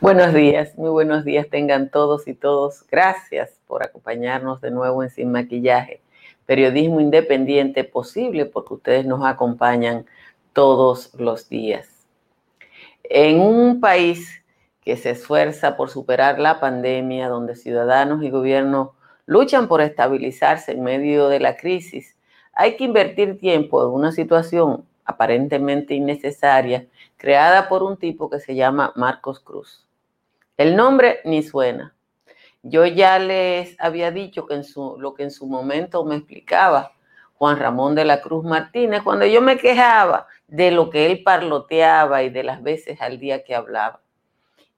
Buenos días, muy buenos días tengan todos y todos. Gracias por acompañarnos de nuevo en Sin Maquillaje, periodismo independiente posible porque ustedes nos acompañan todos los días. En un país que se esfuerza por superar la pandemia, donde ciudadanos y gobiernos luchan por estabilizarse en medio de la crisis, hay que invertir tiempo en una situación aparentemente innecesaria creada por un tipo que se llama Marcos Cruz. El nombre ni suena. Yo ya les había dicho que lo que en su momento me explicaba Juan Ramón de la Cruz Martínez, cuando yo me quejaba de lo que él parloteaba y de las veces al día que hablaba.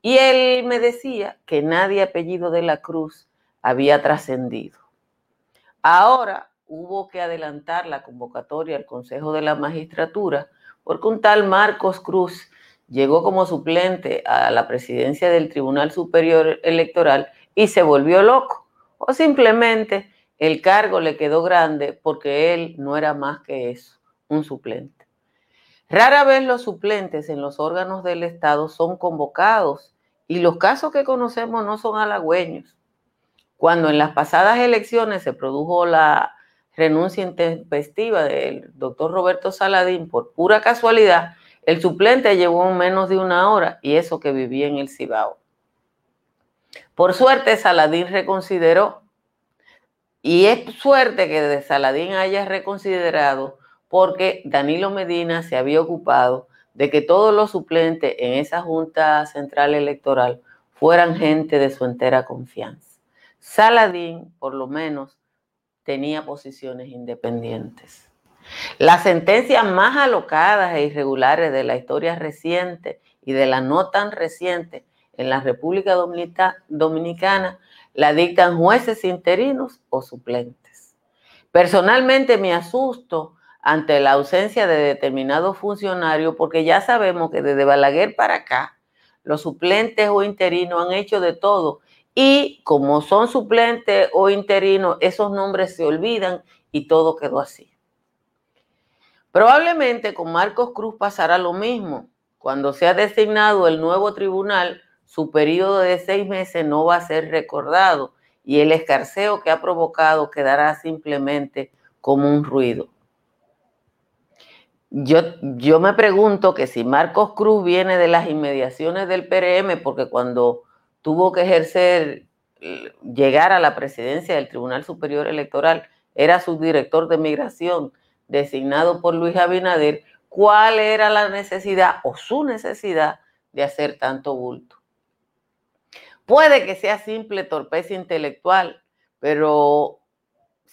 Y él me decía que nadie apellido de la Cruz había trascendido. Ahora hubo que adelantar la convocatoria al Consejo de la Magistratura porque un tal Marcos Cruz llegó como suplente a la presidencia del Tribunal Superior Electoral y se volvió loco. O simplemente el cargo le quedó grande porque él no era más que eso, un suplente. Rara vez los suplentes en los órganos del Estado son convocados y los casos que conocemos no son halagüeños. Cuando en las pasadas elecciones se produjo la renuncia intempestiva del doctor Roberto Saladín por pura casualidad, el suplente llegó menos de una hora y eso que vivía en el Cibao. Por suerte, Saladín reconsideró. Y es suerte que de Saladín haya reconsiderado porque Danilo Medina se había ocupado de que todos los suplentes en esa Junta Central Electoral fueran gente de su entera confianza. Saladín, por lo menos, tenía posiciones independientes. Las sentencias más alocadas e irregulares de la historia reciente y de la no tan reciente en la República Dominicana la dictan jueces interinos o suplentes. Personalmente me asusto ante la ausencia de determinados funcionarios porque ya sabemos que desde Balaguer para acá los suplentes o interinos han hecho de todo y como son suplentes o interinos, esos nombres se olvidan y todo quedó así. Probablemente con Marcos Cruz pasará lo mismo. Cuando sea designado el nuevo tribunal, su periodo de seis meses no va a ser recordado y el escarceo que ha provocado quedará simplemente como un ruido. Yo, yo me pregunto que si Marcos Cruz viene de las inmediaciones del PRM, porque cuando tuvo que ejercer, llegar a la presidencia del Tribunal Superior Electoral, era subdirector de migración designado por Luis Abinader, cuál era la necesidad o su necesidad de hacer tanto bulto. Puede que sea simple torpeza intelectual, pero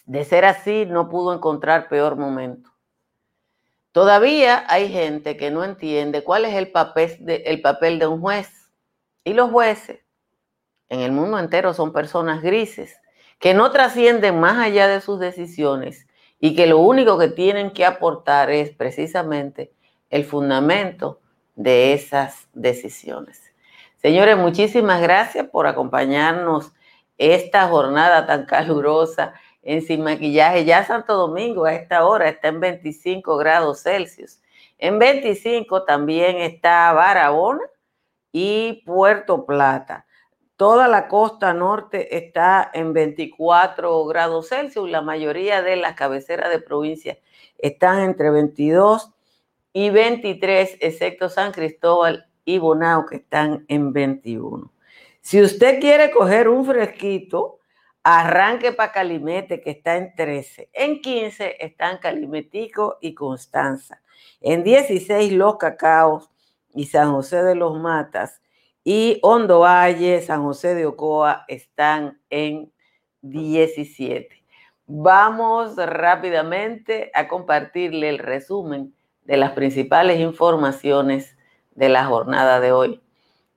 de ser así no pudo encontrar peor momento. Todavía hay gente que no entiende cuál es el papel de, el papel de un juez. Y los jueces en el mundo entero son personas grises que no trascienden más allá de sus decisiones y que lo único que tienen que aportar es precisamente el fundamento de esas decisiones. Señores, muchísimas gracias por acompañarnos esta jornada tan calurosa en Sin Maquillaje. Ya Santo Domingo a esta hora está en 25 grados Celsius. En 25 también está Barahona y Puerto Plata. Toda la costa norte está en 24 grados Celsius. La mayoría de las cabeceras de provincia están entre 22 y 23, excepto San Cristóbal y Bonao, que están en 21. Si usted quiere coger un fresquito, arranque para Calimete, que está en 13. En 15 están Calimetico y Constanza. En 16 Los Cacaos y San José de los Matas y Hondo Valle, San José de Ocoa están en 17. Vamos rápidamente a compartirle el resumen de las principales informaciones de la jornada de hoy.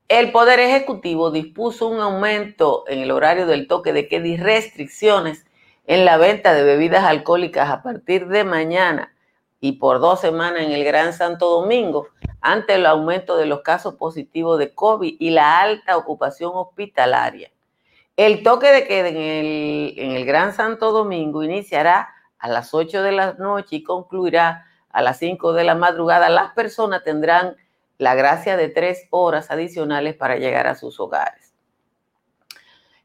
El Poder Ejecutivo dispuso un aumento en el horario del toque de queda y restricciones en la venta de bebidas alcohólicas a partir de mañana y por dos semanas en el Gran Santo Domingo ante el aumento de los casos positivos de COVID y la alta ocupación hospitalaria. El toque de queda en el, Gran Santo Domingo iniciará a las 8 de la noche y concluirá a las 5 de la madrugada. Las personas tendrán la gracia de tres horas adicionales para llegar a sus hogares.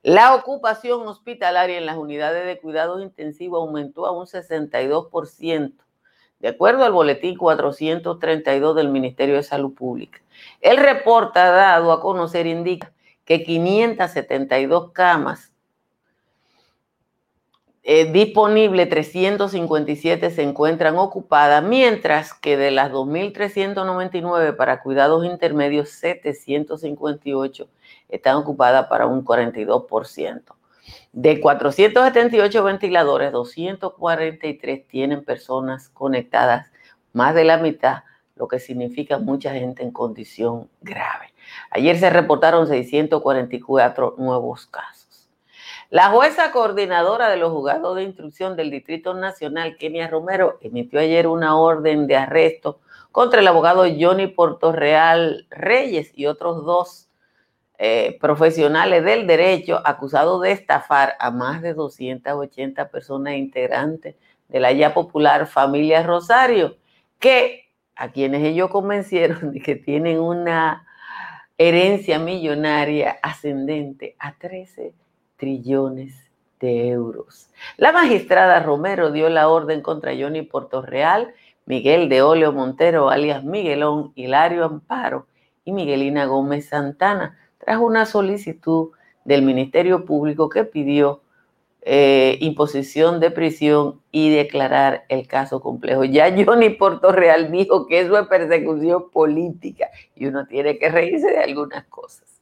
La ocupación hospitalaria en las unidades de cuidados intensivos aumentó a un 62%, de acuerdo al boletín 432 del Ministerio de Salud Pública. El reporte dado a conocer indica que 572 camas eh, disponibles, 357 se encuentran ocupadas, mientras que de las 2.399 para cuidados intermedios, 758 están ocupadas para un 42%. De 478 ventiladores, 243 tienen personas conectadas, más de la mitad, lo que significa mucha gente en condición grave. Ayer se reportaron 644 nuevos casos. La jueza coordinadora de los juzgados de instrucción del Distrito Nacional, Kenia Romero, emitió ayer una orden de arresto contra el abogado Johnny Portorreal Reyes y otros dos eh, profesionales del derecho acusados de estafar a más de 280 personas integrantes de la ya popular familia Rosario, que a quienes ellos convencieron de que tienen una herencia millonaria ascendente a 13 trillones de euros. La magistrada Romero dio la orden contra Johnny Portorreal, Miguel de Oleo Montero, alias Miguelón, Hilario Amparo y Miguelina Gómez Santana, tras una solicitud del Ministerio Público que pidió eh, imposición de prisión y declarar el caso complejo. Ya Johnny Portorreal dijo que eso es persecución política y uno tiene que reírse de algunas cosas.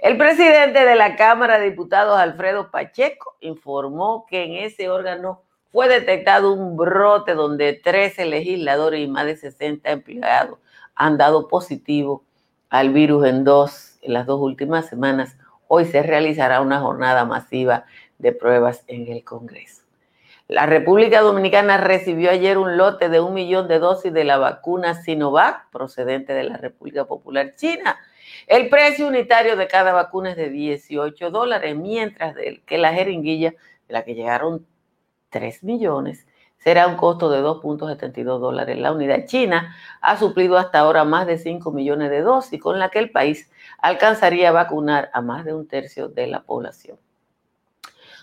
El presidente de la Cámara de Diputados, Alfredo Pacheco, informó que en ese órgano fue detectado un brote donde 13 legisladores y más de 60 empleados han dado positivo al virus en dos, en las dos últimas semanas. Hoy se realizará una jornada masiva de pruebas en el Congreso. La República Dominicana recibió ayer un lote de un millón de dosis de la vacuna Sinovac procedente de la República Popular China. El precio unitario de cada vacuna es de 18 dólares, mientras que la jeringuilla, de la que llegaron 3 millones, será un costo de 2.72 dólares. La unidad china ha suplido hasta ahora más de 5 millones de dosis, con la que el país alcanzaría a vacunar a más de un tercio de la población.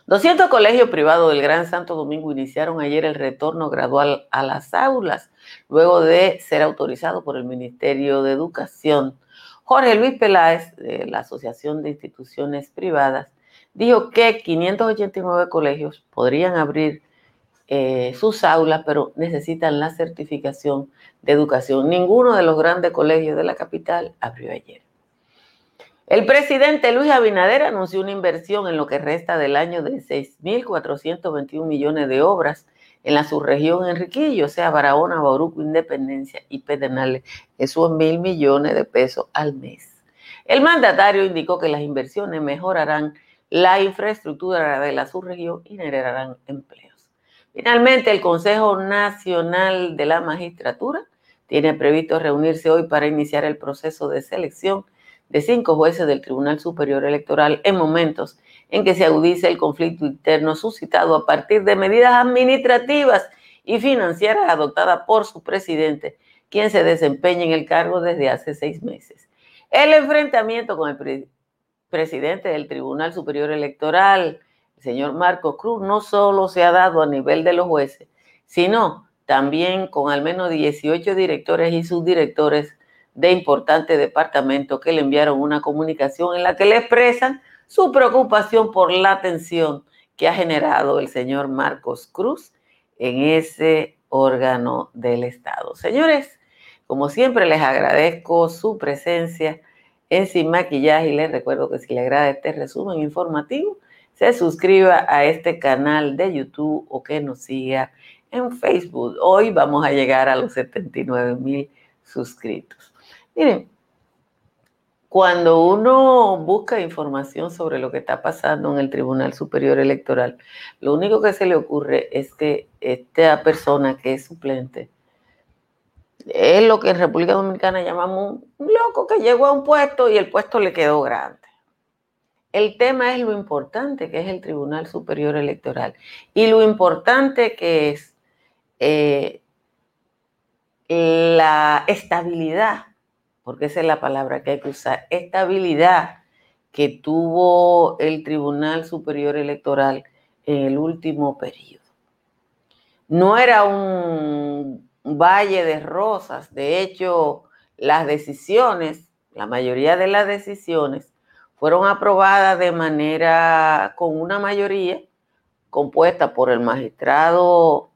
200 colegios privados del Gran Santo Domingo iniciaron ayer el retorno gradual a las aulas, luego de ser autorizado por el Ministerio de Educación. Jorge Luis Peláez, de la Asociación de Instituciones Privadas, dijo que 589 colegios podrían abrir eh, sus aulas, pero necesitan la certificación de educación. Ninguno de los grandes colegios de la capital abrió ayer. El presidente Luis Abinader anunció una inversión en lo que resta del año de 6.421 millones de obras en la subregión Enriquillo, o sea, Barahona, Bauruco, Independencia y Pedernales. Eso es mil millones de pesos al mes. El mandatario indicó que las inversiones mejorarán la infraestructura de la subregión y generarán empleos. Finalmente, el Consejo Nacional de la Magistratura tiene previsto reunirse hoy para iniciar el proceso de selección de cinco jueces del Tribunal Superior Electoral en momentos en que se agudice el conflicto interno suscitado a partir de medidas administrativas y financieras adoptadas por su presidente, quien se desempeña en el cargo desde hace seis meses. El enfrentamiento con el presidente del Tribunal Superior Electoral, el señor Marco Cruz, no solo se ha dado a nivel de los jueces, sino también con al menos 18 directores y subdirectores de importante departamento que le enviaron una comunicación en la que le expresan su preocupación por la tensión que ha generado el señor Marcos Cruz en ese órgano del Estado. Señores, como siempre les agradezco su presencia en Sin Maquillaje y les recuerdo que si le agrada este resumen informativo, se suscriba a este canal de YouTube o que nos siga en Facebook. Hoy vamos a llegar a los 79 mil suscritos. Miren, cuando uno busca información sobre lo que está pasando en el Tribunal Superior Electoral, lo único que se le ocurre es que esta persona que es suplente es lo que en República Dominicana llamamos un loco que llegó a un puesto y el puesto le quedó grande. El tema es lo importante que es el Tribunal Superior Electoral y lo importante que es eh, la estabilidad, porque esa es la palabra que hay que usar, estabilidad que tuvo el Tribunal Superior Electoral en el último periodo. No era un valle de rosas, de hecho, las decisiones, la mayoría de las decisiones, fueron aprobadas de manera con una mayoría compuesta por el magistrado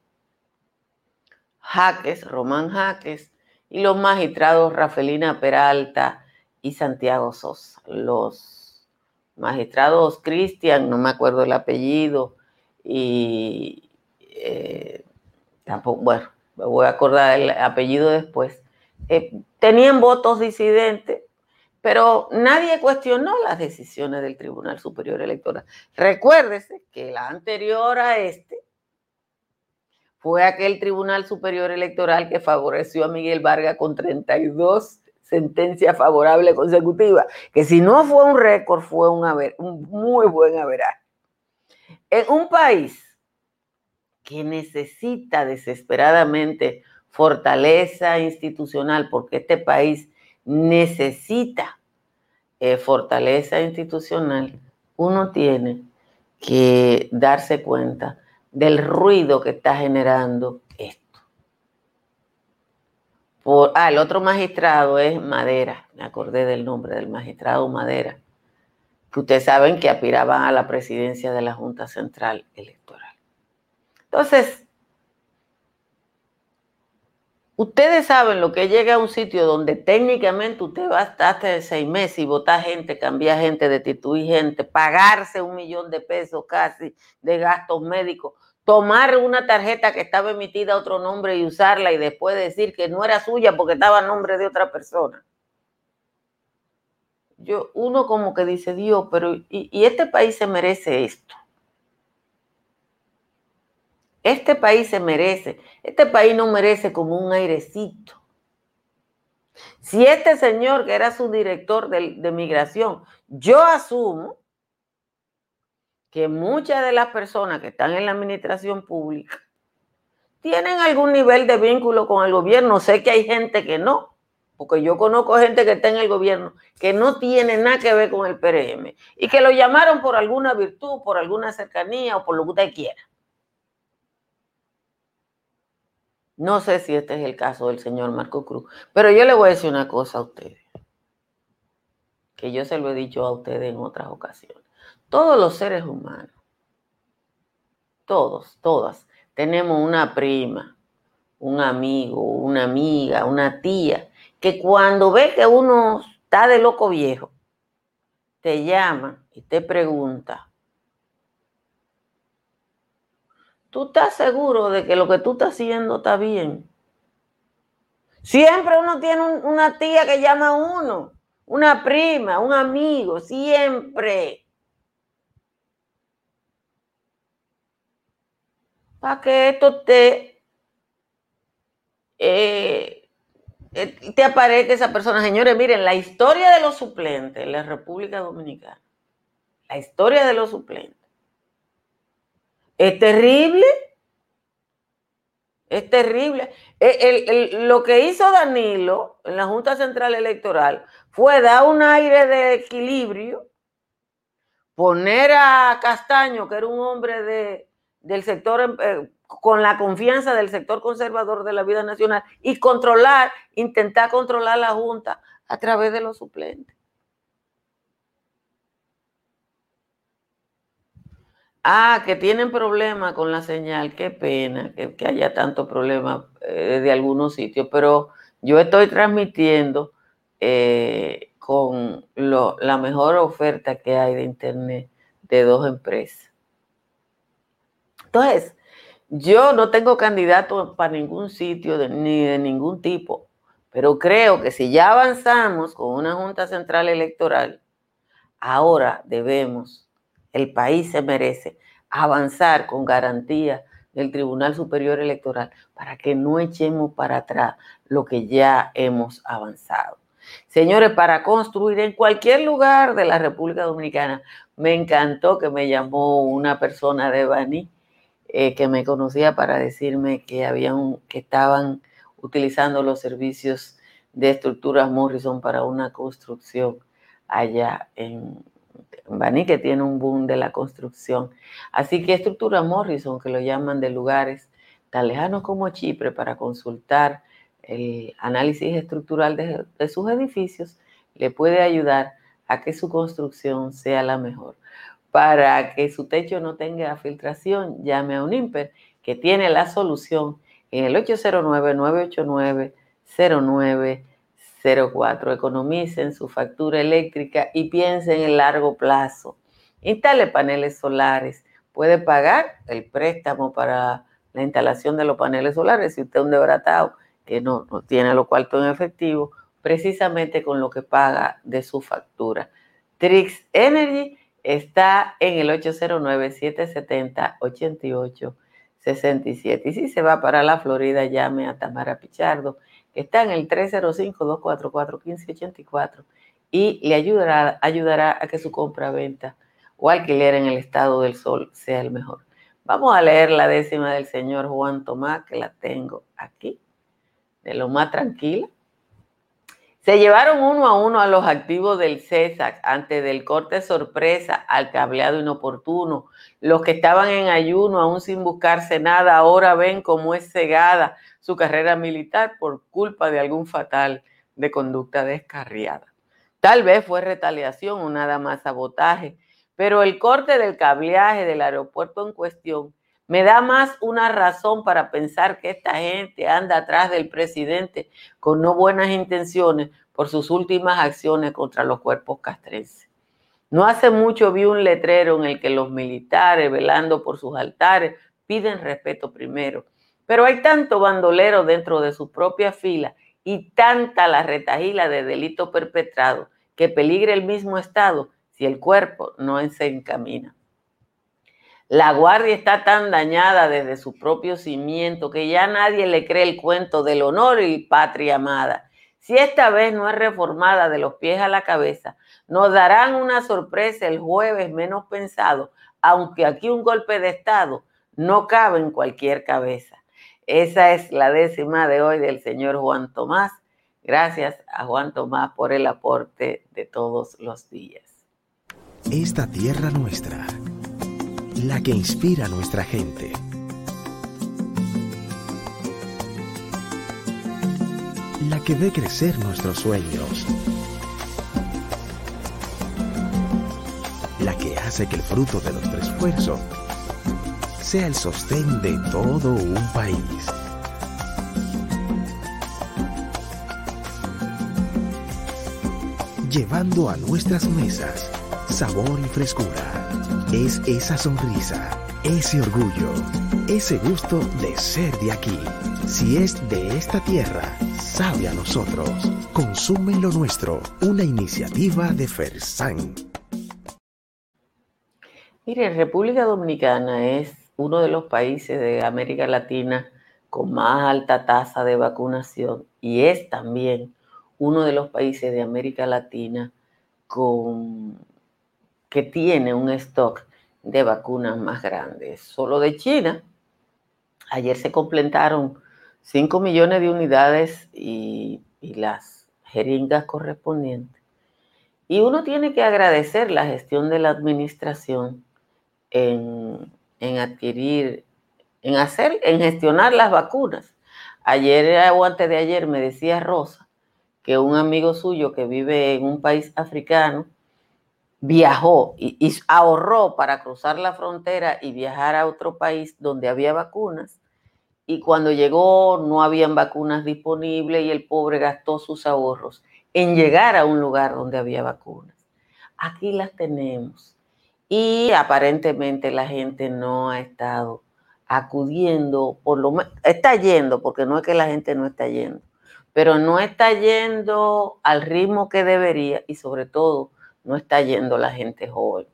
Jaques, Román Jaques, y los magistrados Rafelina Peralta y Santiago Sosa. Los magistrados Cristian, no me acuerdo el apellido, y eh, tampoco, bueno, me voy a acordar el apellido después, eh, tenían votos disidentes, pero nadie cuestionó las decisiones del Tribunal Superior Electoral. Recuérdese que la anterior a este fue aquel Tribunal Superior Electoral que favoreció a Miguel Vargas con 32 sentencias favorables consecutivas, que si no fue un récord, fue un, muy buen averaje. En un país que necesita desesperadamente fortaleza institucional, porque este país necesita eh, fortaleza institucional, uno tiene que darse cuenta del ruido que está generando esto. Por, ah, el otro magistrado es Madera, me acordé del nombre del magistrado Madera, que ustedes saben que aspiraba a la presidencia de la Junta Central Electoral. Entonces, Ustedes saben lo que llega a un sitio donde técnicamente usted va hasta seis meses y votar gente, cambiar gente, destituir gente, pagarse un millón de pesos casi de gastos médicos, tomar una tarjeta que estaba emitida a otro nombre y usarla y después decir que no era suya porque estaba a nombre de otra persona. Yo, uno como que dice, Dios, pero y este país se merece esto. Este país se merece, este país no merece como un airecito. Si este señor, que era su director de, de migración, yo asumo que muchas de las personas que están en la administración pública tienen algún nivel de vínculo con el gobierno. Sé que hay gente que no, porque yo conozco gente que está en el gobierno que no tiene nada que ver con el PRM y que lo llamaron por alguna virtud, por alguna cercanía o por lo que usted quiera. No sé si este es el caso del señor Marco Cruz, pero yo le voy a decir una cosa a ustedes, que yo se lo he dicho a ustedes en otras ocasiones. Todos los seres humanos, todos, todas, tenemos una prima, un amigo, una amiga, una tía, que cuando ve que uno está de loco viejo, te llama y te pregunta, ¿Tú estás seguro de que lo que tú estás haciendo está bien? Siempre uno tiene una tía que llama a uno, una prima, un amigo, siempre. Para que esto te, eh, eh, te aparezca esa persona. Señores, miren, la historia de los suplentes en la República Dominicana, la historia de los suplentes es terrible. Es terrible. E, lo que hizo Danilo en la Junta Central Electoral fue dar un aire de equilibrio, poner a Castaño, que era un hombre de, del sector, eh, con la confianza del sector conservador de la vida nacional, y controlar, intentar controlar la Junta a través de los suplentes. Ah, que tienen problema con la señal, qué pena que, haya tanto problema eh, de algunos sitios, pero yo estoy transmitiendo eh, con la mejor oferta que hay de Internet de dos empresas. Entonces, yo no tengo candidato para ningún sitio ni de ningún tipo, Pero creo que si ya avanzamos con una Junta Central Electoral, ahora debemos, el país se merece avanzar con garantía del Tribunal Superior Electoral para que no echemos para atrás lo que ya hemos avanzado. Señores, para construir en cualquier lugar de la República Dominicana, me encantó que me llamó una persona de Bani eh, que me conocía para decirme que, habían, que estaban utilizando los servicios de estructuras Morrison para una construcción allá en, Bani, que tiene un boom de la construcción. Así que estructuras Morrison, que lo llaman de lugares tan lejanos como Chipre, para consultar el análisis estructural de, sus edificios, le puede ayudar a que su construcción sea la mejor. Para que su techo no tenga filtración, llame a un IMPER que tiene la solución en el 809-989-0904. Economicen su factura eléctrica y piensen en largo plazo. Instale paneles solares. Puede pagar el préstamo para la instalación de los paneles solares si usted es un debratado que no, tiene lo cuartos en efectivo, precisamente con lo que paga de su factura. Trix Energy está en el 809-770-8867. Y si se va para la Florida, llame a Tamara Pichardo, que está en el 305-244-1584 y le ayudará, ayudará a que su compra-venta o alquiler en el estado del sol sea el mejor. Vamos a leer la décima del señor Juan Tomás, que la tengo aquí de lo más tranquila. Se llevaron uno a uno a los activos del CESAC antes del corte sorpresa al cableado inoportuno. Los que estaban en ayuno, aún sin buscarse nada, ahora ven cómo es cegada su carrera militar por culpa de algún fatal de conducta descarriada. Tal vez fue retaliación o nada más sabotaje, pero el corte del cableaje del aeropuerto en cuestión me da más una razón para pensar que esta gente anda atrás del presidente con no buenas intenciones por sus últimas acciones contra los cuerpos castrenses. No hace mucho vi un letrero en el que los militares, velando por sus altares, piden respeto primero. Pero hay tanto bandolero dentro de su propia fila y tanta la retajila de delito perpetrado que peligra el mismo Estado si el cuerpo no se encamina. La guardia está tan dañada desde su propio cimiento que ya nadie le cree el cuento del honor y patria amada. Si esta vez no es reformada de los pies a la cabeza, nos darán una sorpresa el jueves menos pensado, aunque aquí un golpe de Estado no cabe en cualquier cabeza. Esa es la décima de hoy del señor Juan Tomás. Gracias a Juan Tomás por el aporte de todos los días. Esta tierra nuestra la que inspira a nuestra gente. La que ve crecer nuestros sueños. La que hace que el fruto de nuestro esfuerzo sea el sostén de todo un país. Llevando a nuestras mesas sabor y frescura es esa sonrisa, ese orgullo, ese gusto de ser de aquí. Si es de esta tierra, sabe a nosotros. Consume lo nuestro, una iniciativa de Fersan. Mire, República Dominicana es uno de los países de América Latina con más alta tasa de vacunación y es también uno de los países de América Latina con que tiene un stock de vacunas más grandes. Solo de China, ayer se completaron 5 millones de unidades y, las jeringas correspondientes. Y uno tiene que agradecer la gestión de la administración en, en adquirir, en hacer, en gestionar las vacunas. Ayer o antes de ayer me decía Rosa que un amigo suyo que vive en un país africano viajó y, ahorró para cruzar la frontera y viajar a otro país donde había vacunas. Y cuando llegó no habían vacunas disponibles y el pobre gastó sus ahorros en llegar a un lugar donde había vacunas. Aquí las tenemos. Y aparentemente la gente no ha estado acudiendo, por lo está yendo, porque no es que la gente no está yendo, pero no está yendo al ritmo que debería y sobre todo no está yendo la gente joven.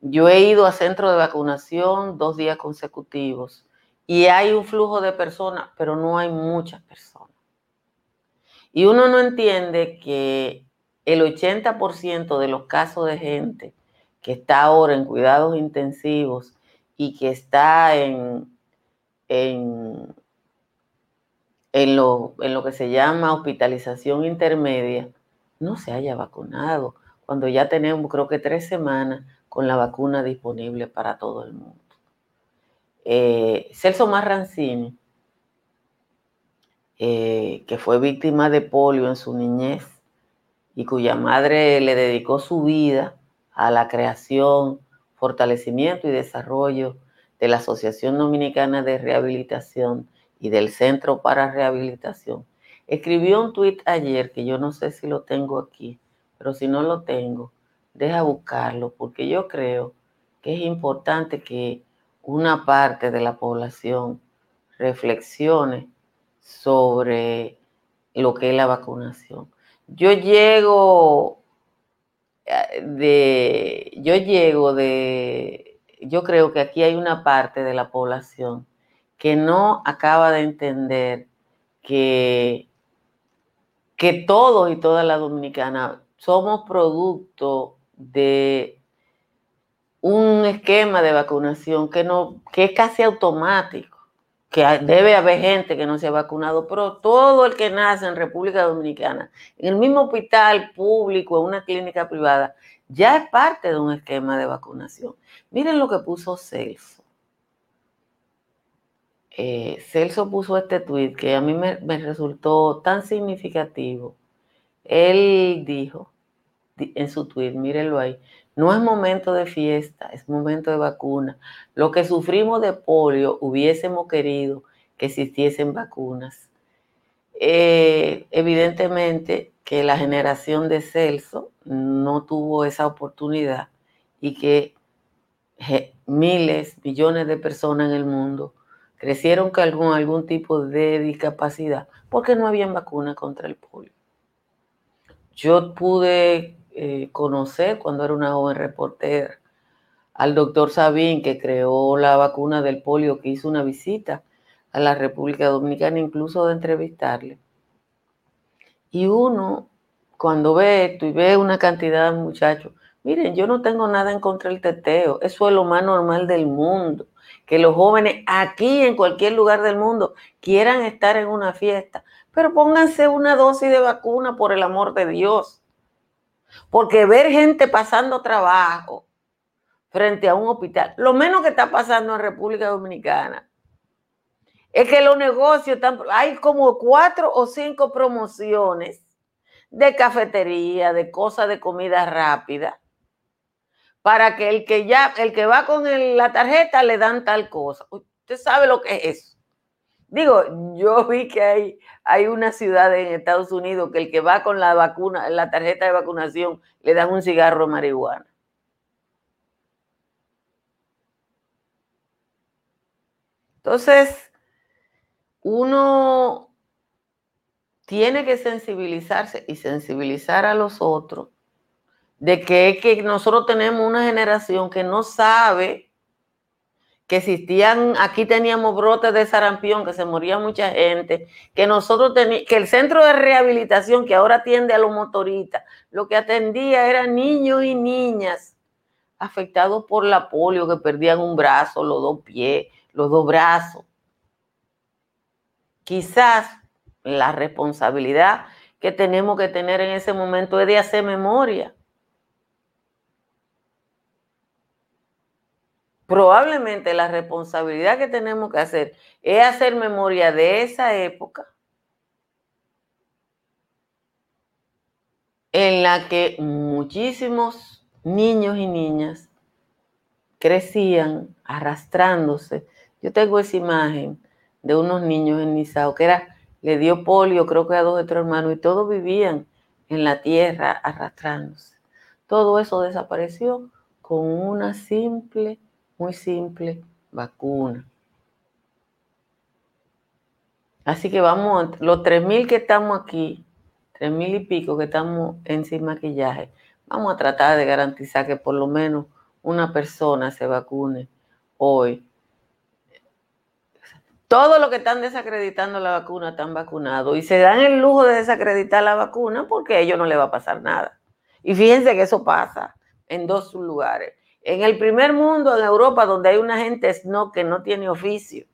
Yo he ido a centro de vacunación dos días consecutivos y hay un flujo de personas, pero no hay muchas personas. Y uno no entiende que el 80% de los casos de gente que está ahora en cuidados intensivos y que está en, en, en, lo, en lo que se llama hospitalización intermedia, no se haya vacunado, cuando ya tenemos creo que tres semanas con la vacuna disponible para todo el mundo. Eh, Celso Marrancini, eh, que fue víctima de polio en su niñez y cuya madre le dedicó su vida a la creación, fortalecimiento y desarrollo de la Asociación Dominicana de Rehabilitación y del Centro para Rehabilitación. Escribió un tuit ayer que yo no sé si lo tengo aquí, pero si no lo tengo, deja buscarlo, porque yo creo que es importante que una parte de la población reflexione sobre lo que es la vacunación. Yo llego eh, de, yo llego de, yo creo que aquí hay una parte de la población que no acaba de entender que, que todos y todas las dominicanas somos producto de un esquema de vacunación que, no, que es casi automático, que debe haber gente que no se ha vacunado, pero todo el que nace en República Dominicana, en el mismo hospital público, en una clínica privada, ya es parte de un esquema de vacunación. Miren lo que puso Celso. Eh, Celso puso este tweet que a mí me, me resultó tan significativo. Él dijo en su tweet, mírenlo ahí, no es momento de fiesta, es momento de vacuna. Lo que sufrimos de polio hubiésemos querido que existiesen vacunas. Eh, evidentemente que la generación de Celso no tuvo esa oportunidad y que miles, millones de personas en el mundo crecieron con algún, tipo de discapacidad porque no había vacuna contra el polio. Yo pude eh, conocer cuando era una joven reportera al doctor Sabín, que creó la vacuna del polio, que hizo una visita a la República Dominicana, incluso de entrevistarle. Y uno, cuando ve esto y ve una cantidad de muchachos, miren, yo no tengo nada en contra del teteo, eso es lo más normal del mundo, que los jóvenes aquí en cualquier lugar del mundo quieran estar en una fiesta, pero pónganse una dosis de vacuna por el amor de Dios. Porque ver gente pasando trabajo frente a un hospital, lo menos que está pasando en República Dominicana, es que los negocios están, hay como cuatro o cinco promociones de cafetería, de cosas de comida rápida, para que el que ya, el que va con la tarjeta le dan tal cosa. Usted sabe lo que es eso. Digo, yo vi que hay, hay una ciudad en Estados Unidos que el que va con la vacuna, la tarjeta de vacunación, le dan un cigarro de marihuana. Entonces, uno tiene que sensibilizarse y sensibilizar a los otros de que, que nosotros tenemos una generación que no sabe que existían, aquí teníamos brotes de sarampión, que se moría mucha gente, que nosotros teníamos, que el centro de rehabilitación que ahora atiende a los motoristas, lo que atendía eran niños y niñas afectados por la polio, que perdían un brazo, los dos pies, los dos brazos. Quizás la responsabilidad que tenemos que tener en ese momento es de hacer memoria probablemente la responsabilidad que tenemos que hacer es hacer memoria de esa época en la que muchísimos niños y niñas crecían arrastrándose. Yo tengo esa imagen de unos niños en Nizao que era, le dio polio, creo que a dos de tres hermanos, y todos vivían en la tierra arrastrándose. Todo eso desapareció con una simple muy simple, vacuna. Así que vamos, los 3.000 que estamos aquí, 3.000 y pico que estamos en sin maquillaje, vamos a tratar de garantizar que por lo menos una persona se vacune hoy. Todos los que están desacreditando la vacuna están vacunados y se dan el lujo de desacreditar la vacuna porque a ellos no les va a pasar nada. Y fíjense que eso pasa en dos lugares. En el primer mundo, en Europa, donde hay una gente que no tiene oficio.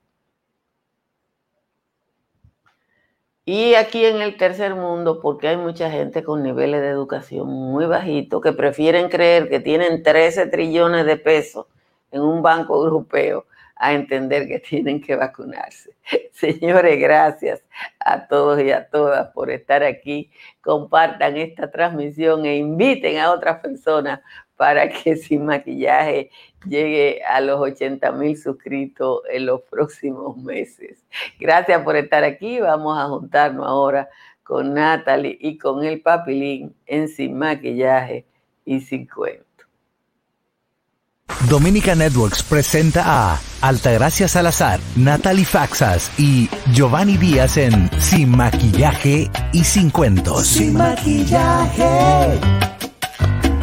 Y aquí en el tercer mundo, porque hay mucha gente con niveles de educación muy bajitos que prefieren creer que tienen 13 trillones de pesos en un banco europeo a entender que tienen que vacunarse. Señores, gracias a todos y a todas por estar aquí. Compartan esta transmisión e inviten a otras personas para que sin maquillaje llegue a los 80 mil suscritos en los próximos meses. Gracias por estar aquí. Vamos a juntarnos ahora con Natalie y con el papilín en sin maquillaje y sin cuento. Dominica Networks presenta a Altagracia Salazar, Natalie Faxas y Giovanni Díaz en Sin Maquillaje y Sin Cuentos. Sin Maquillaje